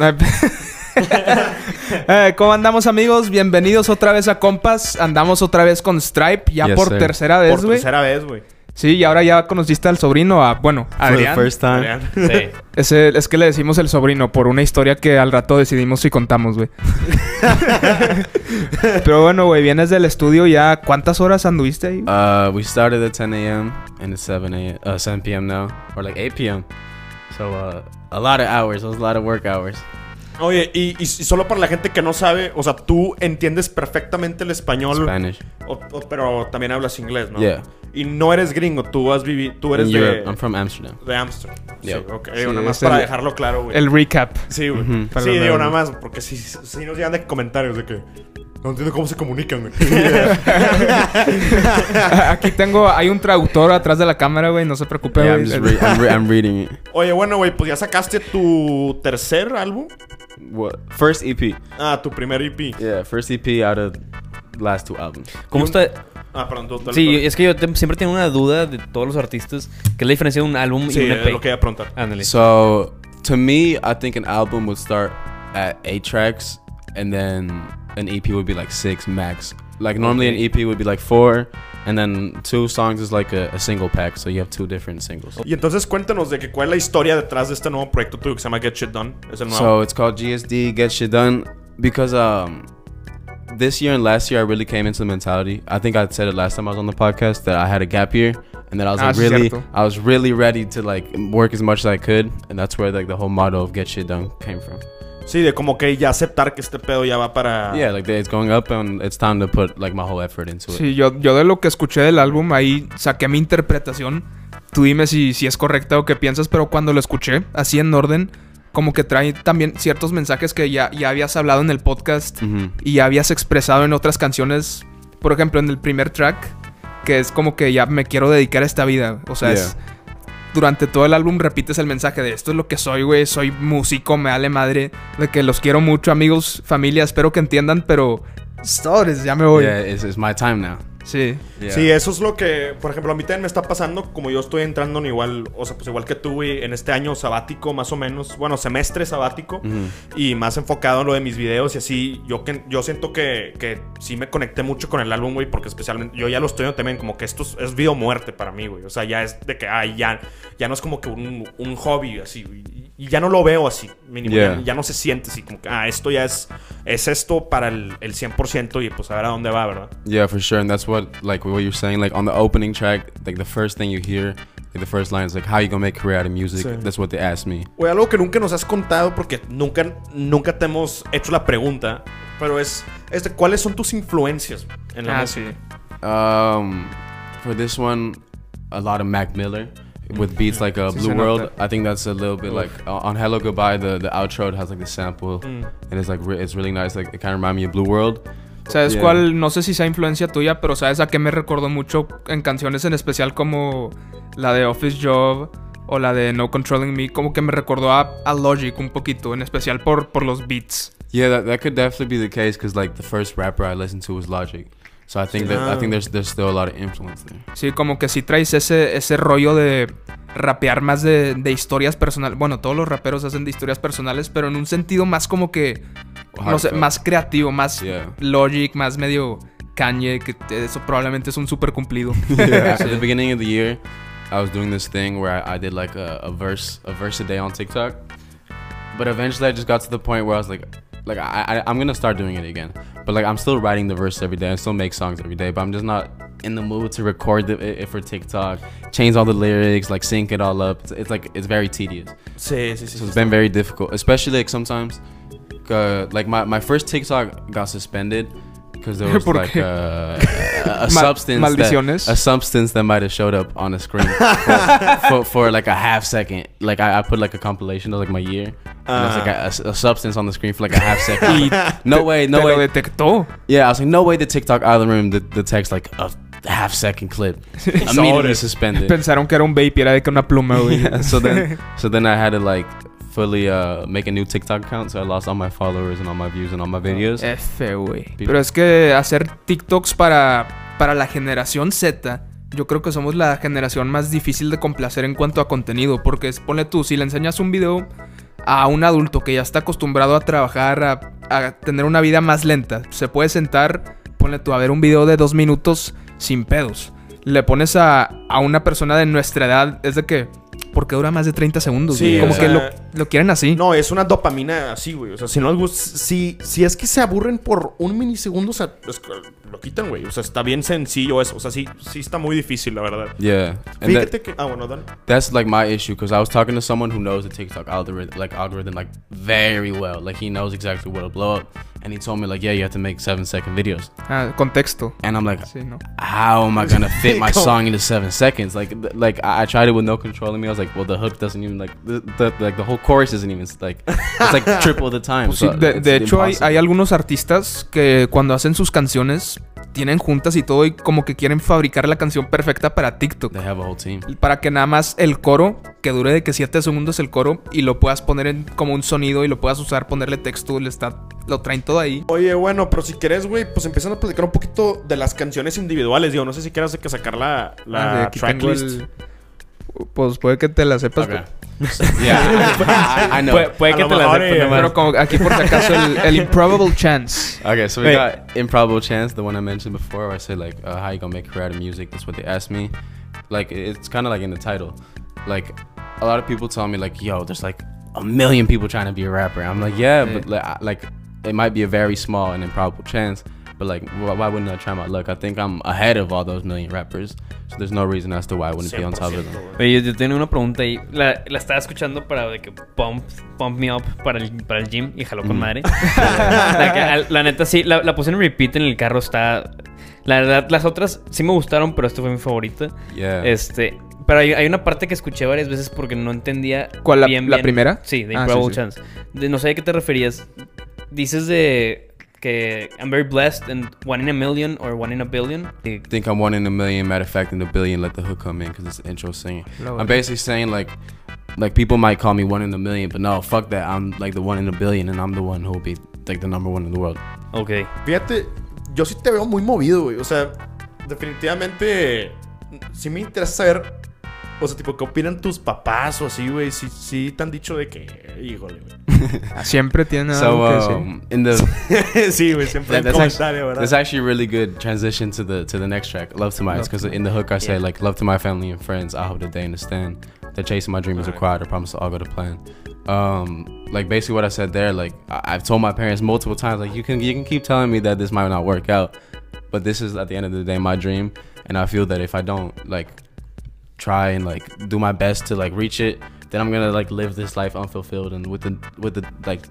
Eh, ¿Cómo andamos, amigos? Bienvenidos otra vez a Compas. Andamos otra vez con Stripe, ya Yes, por sir. tercera vez, Por güey. tercera vez, güey. Sí, y ahora ya conociste al sobrino, a, bueno, a For the Adrián. first time. Adrián. Sí. Ese- es que le decimos el sobrino por una historia que al rato decidimos si contamos, güey. Pero bueno, güey, vienes del estudio ya. ¿Cuántas horas anduviste ahí? Uh, we started at 10 a.m. and it's 7 a.m. Uh, 7 p.m. now, or like 8 p.m. So uh, a lot of hours. A lot of work hours. Oye, y, y- solo para la gente que no sabe, o sea, tú entiendes perfectamente el español, Spanish. o- o- pero también hablas inglés, ¿no? Yeah. Y no eres gringo, tú has vivido, tú eres In de, Europe. I'm from Amsterdam. de Amsterdam. Yeah. Sí, ok. Sí, Digo, nada más para el- dejarlo claro, güey. El recap. Sí, güey. Sí, digo, nada más, porque si, si nos llegan de comentarios de que no entiendo cómo se comunican, güey. Aquí tengo, hay un traductor atrás de la cámara, güey. No se preocupe, Yeah, I'm güey. just re- I'm, re- I'm reading it. Oye, bueno, güey, pues ya sacaste tu tercer álbum. What? First EP. Ah, tu primer EP. Yeah, first EP out of last two albums. ¿Cómo está? Ah, perdón, tú, tú- Sí, tú- es que yo te- siempre tengo una duda de todos los artistas. ¿Qué es la diferencia de un álbum Sí, y un EP? lo que iba a preguntar. Ándale. So to me, I think an album would start at eight tracks, and then an EP would be like six max. Like normally, an EP would be like four, and then two songs is like a, a single pack, so you have two different singles. Y entonces cuéntanos de que cuál es la historia detrás de este nuevo proyecto tuyo que se llama Get Shit Done. Es el nuevo. So it's called GSD Get Shit Done because um this year and last year I really came into the mentality. I think I said it last time I was on the podcast that I had a gap year and that I was Ah, like really cierto. I was really ready to like work as much as I could and that's where like the whole motto of Get Shit Done came from. Sí, de como que ya aceptar que este pedo ya va para. Yeah, like it's going up and it's time to put like my whole effort into it. Sí, yo, yo de lo que escuché del álbum, ahí saqué mi interpretación. Tú dime si, si es correcta o qué piensas, pero cuando lo escuché, así en orden, como que trae también ciertos mensajes que ya, ya habías hablado en el podcast y ya habías expresado en otras canciones. Por ejemplo, en el primer track, que es como que ya me quiero dedicar a esta vida. O sea, es... Durante todo el álbum repites el mensaje de esto es lo que soy, güey. Soy músico, me vale madre. De que los quiero mucho, amigos, familia. Espero que entiendan, pero... Sobres, ya me voy. Yeah, it's, it's my time now. Sí. Yeah. Sí, eso es lo que, por ejemplo, a mí también me está pasando, como yo estoy entrando en igual, o sea, pues igual que tú, güey, en este año sabático, más o menos, bueno, semestre sabático, Mhm. y más enfocado en lo de mis videos y así, yo, que, yo siento que, que sí me conecté mucho con el álbum, güey, porque especialmente, yo ya lo estoy también, como que esto es, es vida o muerte para mí, güey, o sea, ya es de que, ay, ya, ya no es como que un, un hobby, así, güey, y, y ya no lo veo así, mínimo, Yeah. ya, ya no se siente así, como que, ah, esto ya es, es esto para el, el 100% y pues a ver a dónde va, ¿verdad? Yeah, for sure. And that's what like what you're saying. Like on the opening track, like the first thing you hear, like the first line is like, "How you gonna make a career out of music?" Sí. That's what they asked me. Güey, algo que nunca nos has contado porque nunca, nunca te hemos hecho la pregunta, pero es, este, ¿cuáles son tus influencias en la Ah, música? sí. Um, for this one, a lot of Mac Miller with beats like uh, Sí, Blue World. I think that's a little bit like uh, on Hello Goodbye. The the outro it has like the sample, Mm. and it's like re- it's really nice. Like it kind of remind me of Blue World. ¿Sabes Yeah. cuál? No sé si sea influencia tuya, pero ¿sabes a qué me recordó mucho en canciones en especial como la de Office Job o la de No Controlling Me? Como que me recordó a, a Logic un poquito, en especial por, por los beats. Yeah, that, that could definitely be the case because like the first rapper I listened to was Logic. So I think that I think there's there's still a lot of influence there. Sí, como que sí traes ese, ese rollo de rapear más de, de historias personales. Bueno, todos los raperos hacen de historias personales, pero en un sentido más como que, no sé, más creativo, más Yeah. Logic, más medio Kanye, que eso probablemente es un súper cumplido. yeah. Sí. At the beginning of the year, I was doing this thing where I, I did like a, a verse, a verse a day on TikTok. But eventually, I just got to the point where I was like, like I, I I'm gonna start doing it again. But like I'm still writing the verse every day. I still make songs every day. But I'm just not in the mood to record it, it for TikTok, change all the lyrics, like sync it all up. It's, it's like it's very tedious. Sí, sí, sí. So it's been very difficult, especially like sometimes. Uh, like my, my first TikTok got suspended because there was like uh, a, a substance maldiciones. that, a substance that might have showed up on the screen for, for, for like a half second. Like I, I put like a compilation of like my year. And it's like a, a- a substance on the screen for like a half second. no way, no way. detectó. Yeah, I was like, no way. The TikTok algorithm the, the text like a half second clip immediately suspended. Pensaron que era un vape era de que una pluma, so then so then I had to like fully uh make a new TikTok account so I lost all my followers and all my views and all my videos. F, güey. Pero es que hacer TikToks para, para la generación Z, yo creo que somos la generación más difícil de complacer en cuanto a contenido. Porque es, ponle tú, si le enseñas un video a un adulto que ya está acostumbrado a trabajar, a, a tener una vida más lenta. Se puede sentar, ponle tú a ver un video de dos minutos sin pedos. Le pones a, a una persona de nuestra edad, es de que, porque dura más de 30 segundos. Sí? Como o que lo, lo quieren así. No, es una dopamina así, güey. O sea, si no les gusta. Si, si es que se aburren por un milisegundo, o sea, es que lo quitan, güey. O sea, está bien sencillo eso. O sea, sí, sí está muy difícil, la verdad. Yeah. And that, Fíjate que. Ah, bueno, dale. that's like my issue because I was talking to someone who knows the TikTok algorithm, like algorithm, like very well. Like he knows exactly what'll blow up, and he told me like, yeah, you have to make seven second videos. Ah, contexto. And I'm like, Sí, ¿no? how am I gonna fit my song into seven seconds? Like, like I, I tried it with no controlling me. I was like, well, the hook doesn't even like the, the like the whole chorus isn't even like it's like triple the time. Pues sí, de, hecho, hay, algunos artistas que cuando hacen sus canciones tienen juntas y todo y como que quieren fabricar la canción perfecta para TikTok. They have a whole team. Para que nada más el coro, que dure de que 7 segundos el coro y lo puedas poner en como un sonido y lo puedas usar, ponerle texto, le está, lo traen todo ahí. Oye, bueno, pero si quieres, güey, pues empiezan a platicar un poquito de las canciones individuales. Digo, no sé si quieras que sacar la, Ah, la aquí tengo tracklist. el- Pues puede que te la sepas. Okay. yeah, I, I, I know. Puede, puede A que lo te la mejor, eh, pero- como aquí por si acaso el, el Improbable Chance. Okay, so we Wait. got Improbable Chance, the one I mentioned before, where I said like, uh, how you gonna make a career out of music? That's what they asked me. Like, it's kind of like in the title. Like, a lot of people tell me like, yo, there's like a million people trying to be a rapper. I'm like, yeah, Yeah. but like, I- like, it might be a very small and improbable chance. But like, wh- why wouldn't I try my luck? I think I'm ahead of all those million rappers. So there's no reason as to why I wouldn't be on top of 100%, them. Oye, yo tengo una pregunta ahí. La, la estaba escuchando para de que pump, pump me up para el, para el gym y jaló con Mm. madre. la, la neta sí, la, la puse en repeat en el carro. Está. La verdad, las otras sí me gustaron, pero esta fue mi favorita. Yeah. Este. Pero hay, hay una parte que escuché varias veces porque no entendía. ¿Cuál, la- bien, la bien- primera? Sí, de Ah, Improbable sí, sí. Chance. De- no sé a qué te referías. Dices de que I'm very blessed and one in a million or one in a billion. Y- think I'm one in a million. Matter of fact, in a billion, let the hook come in because it's the intro singing. I'm basically saying like, like people might call me one in a million, but no, fuck that. I'm like the one in a billion, and I'm the one who will be like the number one in the world. Ok. Fíjate, yo sí te veo muy movido, güey. O sea, definitivamente sí me interesa saber, o sea, tipo, ¿qué opinan tus papás o así, güey? Sí, sí te han dicho de que, híjole, güey. Siempre tiene So algo que decir. um, in the sí, güey, siempre that, un that's, comentario, actually, ¿verdad? that's actually a really good transition to the to the next track, "Love to My," Love because in the hook I say Yeah. like, "Love to my family and friends. I hope that they understand that chasing my dream is required. I promise to all go to plan." Um, like basically what I said there. Like I- I've told my parents multiple times, like you can you can keep telling me that this might not work out, but this is at the end of the day my dream, and I feel that if I don't like try and like do my best to like reach it, then I'm gonna like live this life unfulfilled and with the with the like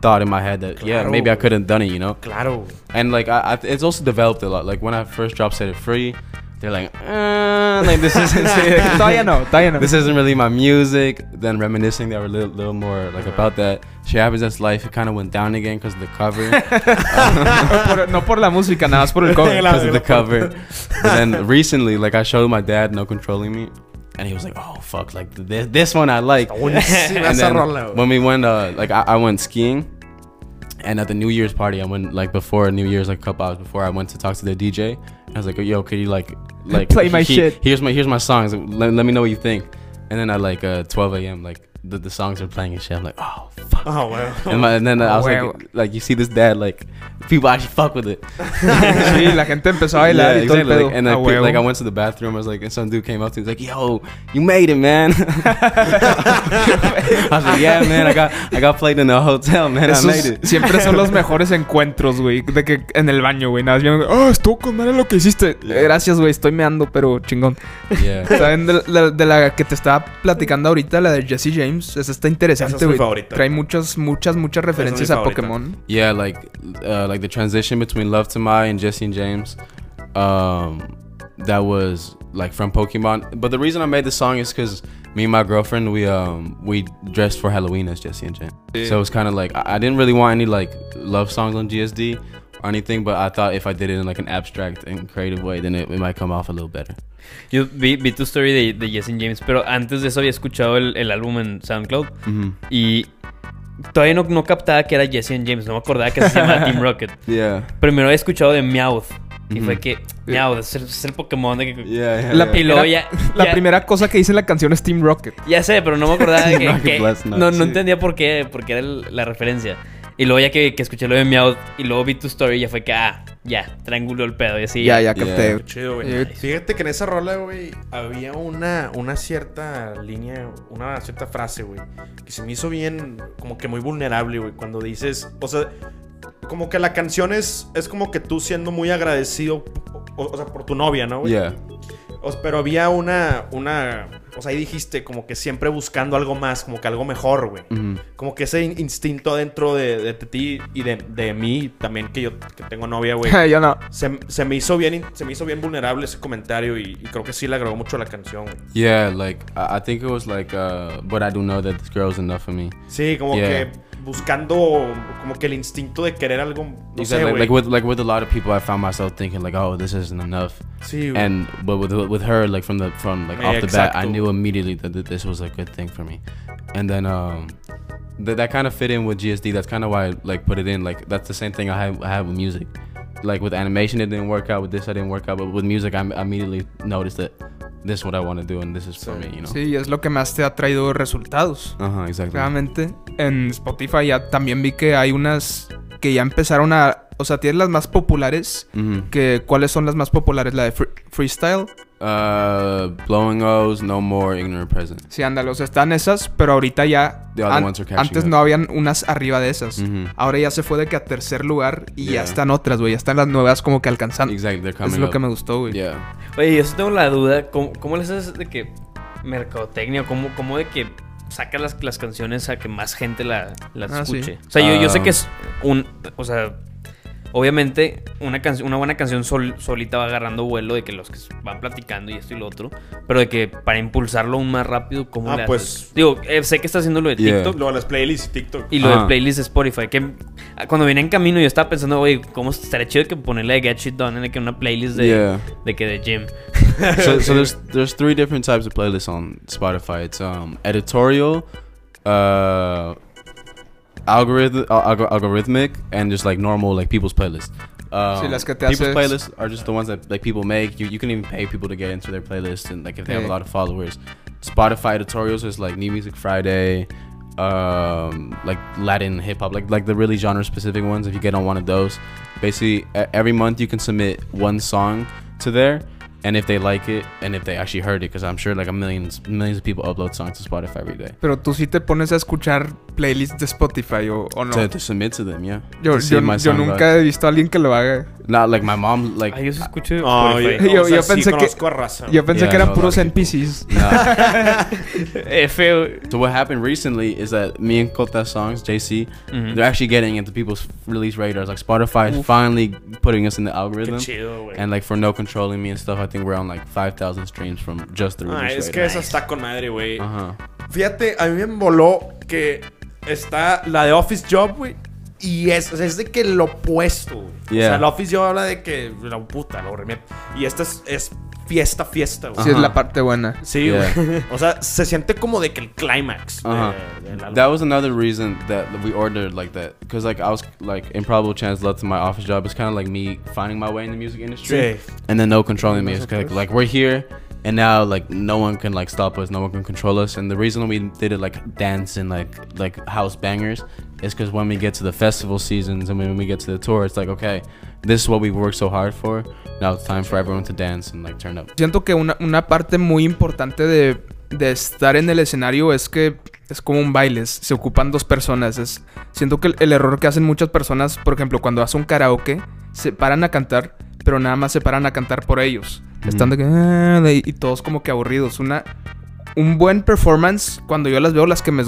thought in my head that yeah maybe I could have done it, you know. Claro. And like I, I it's also developed a lot. Like when I first dropped Set It Free, they're like, uh, like this isn't todavía no, todavía no. this isn't really my music. Then reminiscing, they were a little, little more like about that. She happens. That's life. It kind of went down again because of the cover. no, por, no por la música, nada más por el cover. because of the cover. But then recently, like I showed my dad No Controlling Me, and he was like, "Oh fuck, like this, this one I like." And then when we went, uh, like I, I went skiing, and at the New Year's party, I went like before New Year's, like a couple hours before, I went to talk to the DJ. I was like, "Yo, could you like, like Play my he- shit. Here's my here's my songs. Let, let me know what you think." And then at like uh, 12 a.m., like the, the songs are playing and shit. I'm like, "Oh fuck." Ah, güey. And, my, and then I was Oh, like, like you see this dad, like people actually fuck with it. sí, la gente empezó a bailar Yeah, y todo el exactly. pedo. Like, and like, pe- like I went to the bathroom. I was like, and some dude came up to me. He's like, "Yo, you made it, man." I was like, "Yeah, man. I got I got played in a hotel, man. I Esos made it." siempre son los mejores encuentros, güey. De que en el baño, güey. Nada más viendo, oh, estuvo con madre lo que hiciste. Gracias, güey. Estoy meando, pero chingón. Yeah. ¿Saben de la, de la que te estaba platicando ahorita? La de Jesse James. Esa está Esa interesante, es mi güey. favorita. Trae muchas, muchas, muchas referencias mi a favorita. Pokémon. Yeah, like uh, like the transition between Love to My and Jesse and James, um, that was like from Pokemon. But the reason I made the song is because me and my girlfriend we um we dressed for Halloween as Jesse and James. So it was kind of like I, I didn't really want any like love songs on GSD or anything, but I thought if I did it in like an abstract and creative way, then it, it might come off a little better. Yo vi, vi tu story de, de Jesse James, pero antes de eso había escuchado el, el álbum en SoundCloud Mm-hmm. y todavía no, no captaba que era Jesse and James, no me acordaba que se llamaba Team Rocket. Yeah. Primero había escuchado de Meowth Y fue que, miau, es el, es el Pokémon de que... Yeah, yeah. La primera, ya- la ya- primera cosa que dice en la canción es Team Rocket. Ya sé, pero no me acordaba de que... Rocket que- Blast, no, no, no sí. entendía por qué, por qué era el- la referencia. Y luego ya que, que escuché lo de Meowth y luego vi tu story, ya fue que, ah, ya, triángulo el pedo y así. Ya, ya Yeah. capté. Chido, güey. Eh, Fíjate que en esa rola, güey, había una, una cierta línea, una cierta frase, güey, que se me hizo bien, como que muy vulnerable, güey, cuando dices, o sea, como que la canción es, es como que tú siendo muy agradecido, o, o sea, por tu novia, ¿no, güey? Yeah. O- pero había una, una, o sea, ahí dijiste como que siempre buscando algo más, como que algo mejor, güey. Como que ese in- instinto dentro de, de ti y de, de mí también, que yo que tengo novia, güey. Yo no. Se, se me hizo bien se me hizo bien vulnerable ese comentario y, y creo que sí le agregó mucho a la canción. güey. Yeah, like I, I think it was like, uh, but I do know that this girl's enough for me. Sí, como Yeah. que buscando como que el instinto de querer algo, no Exactly. güey. like with like with a lot of people, I found myself thinking like, oh, this isn't enough. sí. And but with with her, like from the from like Yeah, off the bat, I knew immediately that, that this was a good thing for me. And then um, that that kind of fit in with GSD. That's kind of why I like put it in. Like that's the same thing I have I have with music. Like with animation, it didn't work out. With this, I didn't work out. But with music, I immediately noticed that this is what I want to do, and this is for me. You know. Sí, es lo que más te ha traído resultados. Uh huh. Exactly. Realmente, en Spotify ya también vi que hay unas que ya empezaron a... O sea, tienes las más populares. Que, ¿Cuáles son las más populares? La de free- Freestyle. Uh, blowing O's, no more ignorant present. Sí, ándale. O sea, están esas, pero ahorita ya... The other an- ones are catching antes up. no habían unas arriba de esas. Mhm. Ahora ya se fue de que a tercer lugar y ya están otras, güey. Ya están las nuevas como que alcanzando. Exactly. They're coming Es lo up. que me gustó, güey. Yeah. Oye, yo sí tengo la duda, ¿cómo, cómo les haces de que mercadotecnia, cómo, cómo de que sacas las, las canciones a que más gente la, las Ah, sí. escuche? O sea, yo, yo sé Ah. que es un, o sea, obviamente una, canción una buena canción sol- solita va agarrando vuelo de que los que van platicando y esto y lo otro, pero de que para impulsarlo aún más rápido, ¿cómo Ah, le pues- haces? Digo, eh, sé que está haciendo lo de Yeah. TikTok. Lo de las playlists y TikTok. Y lo de Ajá. playlist de Spotify, que ah, cuando vine en camino yo estaba pensando, oye, ¿cómo estaría chido que ponerle Get Shit Done en de que una playlist de, Yeah. de que de gym? so, so there's there's three different types of playlists on Spotify. It's um editorial, uh, algorithm, alg- algorithmic, and just like normal like people's playlists. Um, Sí, las que te people's haces- playlists are just the ones that like people make. You you can even pay people to get into their playlist and like if they have a lot of followers. Spotify editorials is like New Music Friday, um, like Latin hip hop, like like the really genre specific ones. If you get on one of those, basically every month you can submit one song to there, and if they like it, and if they actually heard it, because I'm sure like a millions millions of people upload songs to Spotify every day. Pero tú sí te pones a escuchar playlists de Spotify o, o no. To, to submit to them, yeah. Yo, To see yo, if my yo song nunca he visto a alguien que lo haga. got- Not like my mom, like Ay, yo sí escucho ah, No, Spotify. yo, Yo- o sea, yo sí pensé que- conozco a raza. Yo pensé Yeah, que eran no, puros a lot of NPCs. nah. F, güey. So what happened recently is that me and Kota songs, JC, Ujú. Mm-hmm. they're actually getting into people's release radars. Like Spotify is finally putting us in the Qué algorithm. chido, güey. And like for no controlling me and stuff, I think we're on like 5,000 streams from just the Ah, release es que radar. esa está con madre, güey. Uh-huh. Fíjate, a mí me voló que está la de Office Job, güey. Y es, o sea, es de que lo opuesto. güey. O Yeah. sea, la Office Job habla de que la puta, lo remete. Y esta es, es fiesta, fiesta, güey. Sí, es la parte buena. Sí, Yeah. güey. O sea, se siente como de que el clímax. Uh-huh. del álbum. That was another reason that we ordered like that. Because like I was like improbable chance led to my office job. It's kind of like me finding my way in the music industry. Sí. And then no controlling me. It's like, like we're here. And now like no one can like stop us, no one can control us. And the reason we did it like dance and like like house bangers is because when we get to the festival seasons and when we get to the tour, it's like okay, this is what we worked so hard for. Now it's time for everyone to dance and like turn up. Siento que una, una parte muy importante de, de estar en el escenario es que es como un baile, es- se ocupan dos personas. Es, siento que el, el error que hacen muchas personas, por ejemplo, cuando hacen un karaoke, se paran a cantar, pero nada más se paran a cantar por ellos. Están de que... "Ah", y todos como que aburridos. Una, un buen performance, cuando yo las veo, las que, me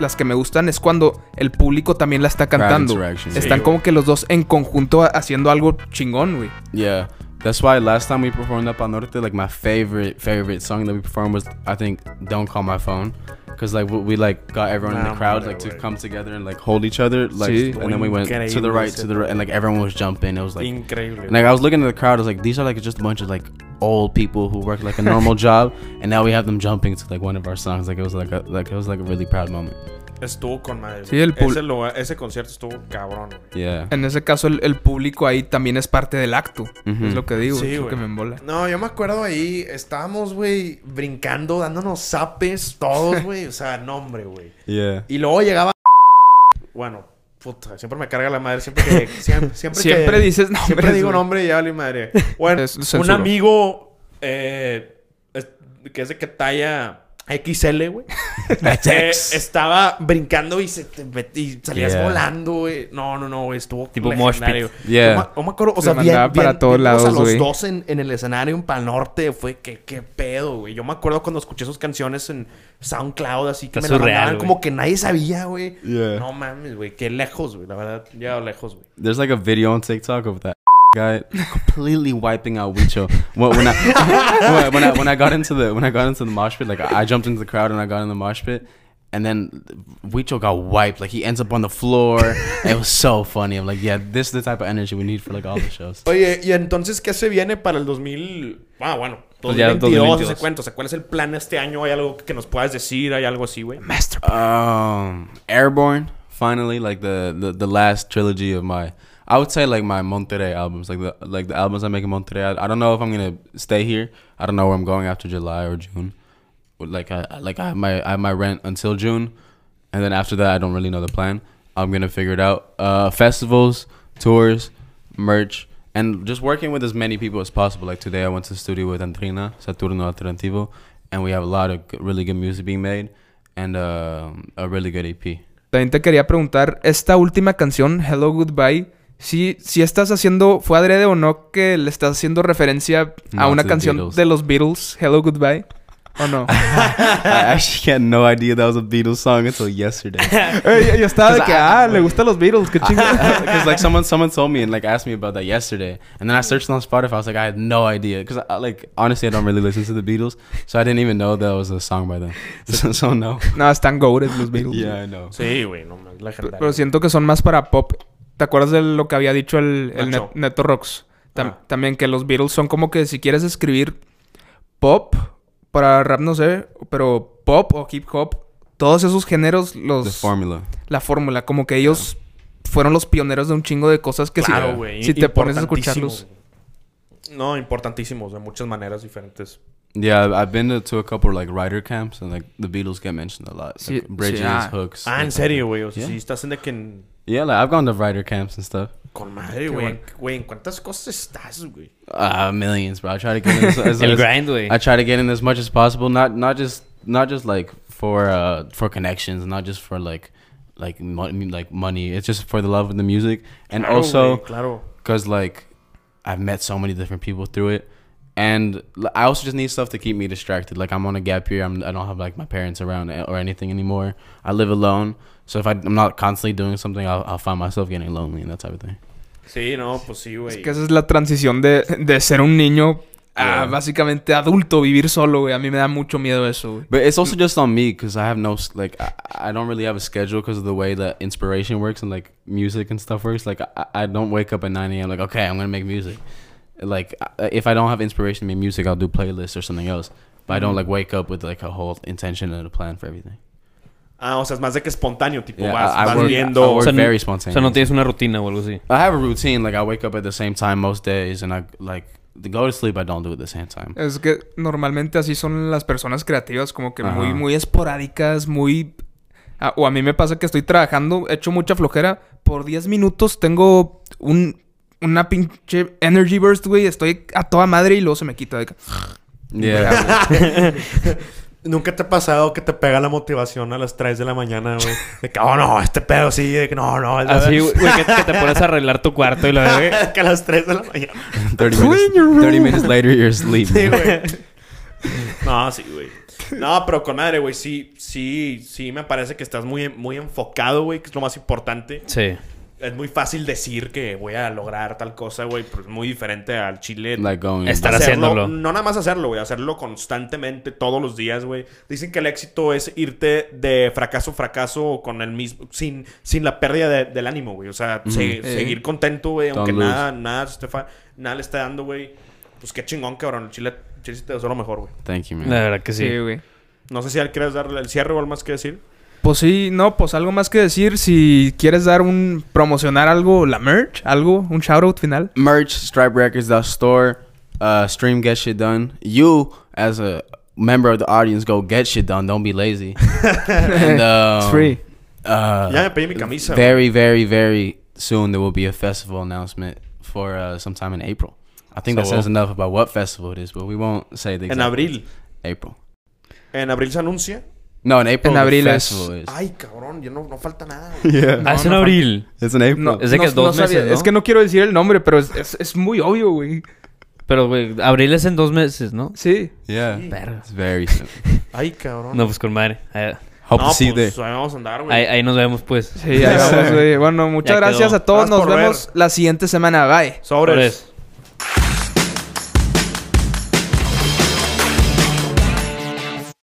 las que me gustan, es cuando el público también la está cantando. Están como que los dos en conjunto ha- haciendo algo chingón, güey. Yeah, that's why last time we performed up on Norte, like my favorite favorite song that we performed was I think "Don't Call My Phone," because like we, we like got everyone in the crowd like to güey. come together and like hold each other, like, Sí. and then we went to the right, to the right, and like everyone was jumping. It was like. Increíble. And, like I was looking at the crowd, I was like, these are like just a bunch of like old people who work like a normal job, and now we have them jumping to like one of our songs. Like it was like a, like it was like a really proud moment. Estuvo con madre. Sí, el ese, lugar- ese concierto estuvo cabrón, güey. Yeah. En ese caso, el, el público ahí también es parte del acto. Es lo que digo, Sí, es lo que me embola. No, yo me acuerdo ahí, estábamos, güey, brincando, dándonos zapes, todos, güey. O sea, no, hombre, güey. Yeah. Y luego llegaba. Bueno, puta, siempre me carga la madre. Siempre que. Siempre, siempre, Siempre que- dices nombres. Siempre digo nombre y ya vale madre. Bueno, Es un amigo eh, es- que es de que talla XL, güey. eh, estaba brincando y, se te met- y salías Yeah. volando, güey. No, no, no, güey. Estuvo Tipo legendario. Yeah. Yo me- yo me acuerdo, o Se sea, mandaba bien, para bien- todos lados, los güey. dos en, en el escenario en Pal Norte. Fue que, qué pedo, güey. Yo me acuerdo cuando escuché sus canciones en SoundCloud, así que Está me surreal, mandaban güey. como que nadie sabía, güey. Yeah. No mames, güey. Qué lejos, güey. La verdad, ya lejos, güey. There's like a video on TikTok of that guy completely wiping out Wicho. When, when I when, I when I got into the when I got into the mosh pit, like I jumped into the crowd and I got in the mosh pit, and then Wicho got wiped. Like he ends up on the floor. it was so funny. I'm like, yeah, this is the type of energy we need for like all the shows. Oye, y entonces, ¿qué se viene para el 2000? Ah, bueno, 2022, 2022. ese cuento. O sea, ¿cuál es el plan este año? ¿Hay algo que nos puedas decir? ¿Hay algo así, güey? Um, Airborne, finally, like the, the the last trilogy of my, I would say like my Monterrey albums, like the like the albums I make in Monterrey. I, I don't know if I'm gonna stay here. I don't know where I'm going after July or June. Like I like I have my I have my rent until June, and then after that I don't really know the plan. I'm gonna figure it out. Uh, festivals, tours, merch, and just working with as many people as possible. Like today I went to the studio with Antrina Saturno Alternativo, and we have a lot of g- really good music being made and uh, a really good EP. También te quería preguntar, esta última canción, Hello Goodbye, si, si estás haciendo, ¿fue adrede o no que le estás haciendo referencia a No, una canción Beatles. de los Beatles, Hello Goodbye? ¿O no? I actually had no idea that was a Beatles song until yesterday. Yo estaba de que, ah, le gustan los Beatles, qué chingada. Because like someone someone told me and like asked me about that yesterday, and then I searched on Spotify. I was like, I had no idea because I, like honestly I don't really listen to the Beatles, so I didn't even know that was a song by them. So, so no. no, están goated los Beatles. Yeah, I know. Sí, güey, no legendario. pero siento que son más para pop. ¿Te acuerdas de lo que había dicho el, el. Net- Neto Rocks? Tam- Ah. También que los Beatles son como que si quieres escribir pop, para rap no sé, pero pop o hip hop, todos esos géneros, The los formula. la fórmula, como que ellos fueron los pioneros de un chingo de cosas que claro, si, te pones a escucharlos. No, importantísimos, de muchas maneras diferentes. Yeah, I've- I've been to, to a couple like writer camps, and like the Beatles get mentioned a lot. Sí, Like, bridges, sí, ah. hooks. Ah, en like, serio, güey. O sea, Yeah. sí estás en de que en- Yeah, like I've gone to writer camps and stuff. Con madre, güey. Güey, ¿en cuántas cosas estás, güey? Uh, millions, bro. I try to get in as, as, El as- grind, güey. I try to get in as much as possible. Not not just not just like for uh for connections, not just for like like mo- like money. It's just for the love of the music, and Claro, also güey, claro. because like I've met so many different people through it, and I also just need stuff to keep me distracted. Like I'm on a gap year. I'm I don't have like my parents around eh, or anything anymore. I live alone, so if I, I'm not constantly doing something, I'll, I'll find myself getting lonely and that type of thing. Sí, no, pues sí, güey. Es que esa es la transición de, de ser un niño a Yeah. básicamente adulto, vivir solo, güey. A mí me da mucho miedo eso, güey. But it's also just on me because I have no like I, I don't really have a schedule because of the way that inspiration works and like music and stuff works. Like I, I don't wake up at nine a.m. like okay I'm gonna make music. Like I- if I don't have inspiration to make music, I'll do playlists or something else. But I don't like wake up with like a whole intention and a plan for everything. Ah, o sea, es más de que espontáneo, tipo, Yeah, vas, I, I vas work, viendo. I work O sea, very O spontaneous. sea, no tienes una rutina o algo así. I have a routine. Like I wake up at the same time most days, and I like to go to sleep. I don't do it at the same time. Es que normalmente así son las personas creativas, como que muy, Ajá. muy esporádicas, muy... Ah, o a mí me pasa que estoy trabajando, he hecho mucha flojera. Por 10 minutos tengo un, una pinche energy burst, güey. Estoy a toda madre y luego se me quita. De que- Yeah. ¿Nunca te ha pasado que te pega la motivación a las 3 de la mañana, güey? De que, oh, no, este pedo sí. De que, no, no. el de- Así, güey, que, que te pones a arreglar tu cuarto y lo güey. que a las 3 de la mañana. 30 minutes, 30 minutes later, you're asleep. Sí, güey. No, sí, güey. No, pero con madre, güey, sí, sí, sí me parece que estás muy, muy enfocado, güey, que es lo más importante. Sí. Es muy fácil decir que voy a lograr tal cosa, güey, pero es muy diferente al chile. like going. Estar Hacerlo- haciéndolo. No nada más hacerlo, güey, hacerlo constantemente, todos los días, güey. Dicen que el éxito es irte de fracaso a fracaso con el mismo, sin, sin la pérdida de- del ánimo, güey. O sea, se- Eh. seguir contento, güey, aunque lose. nada, nada, se esté fa- nada le esté dando, güey. Pues qué chingón, cabrón. El chile, el chile te deseo lo mejor, güey. Thank you, man. La verdad que sí. Sí, güey. No sé si quieres darle el cierre o algo más que decir. Pues sí, no, pues algo más que decir. Si quieres dar un... Promocionar algo, la merch, algo, un shoutout final. Merch, striperecords.store, uh, stream Get Shit Done. You, as a member of the audience, go get shit done. Don't be lazy. and, um, It's free. Uh, Ya me pedí mi camisa. very, very, very soon there will be a festival announcement for uh, sometime in April. I think that says enough about what festival it is, but we won't say the En exact abril. April. En abril se anuncia. No, in April En the abril es- festival. Ay, cabrón, ya no, no falta nada. güey. yeah, Ah, es en no, abril. it's in April. No, Es de que no- dos no sabía. meses, ¿no? Es que no quiero decir el nombre, pero es, es, es muy obvio, güey. Pero, güey, abril es en dos meses, ¿no? Sí. Yeah, Sí. It's very soon. Ay, cabrón. No, pues con madre. Ahí, Hope No, to see you pues, ahí vamos a andar, güey. ahí- ahí nos vemos, pues. Sí, ahí vamos, güey. Bueno, muchas Ya gracias quedó. a todos. Gracias Nos vemos la siguiente semana. Bye. Sobres. Sobres.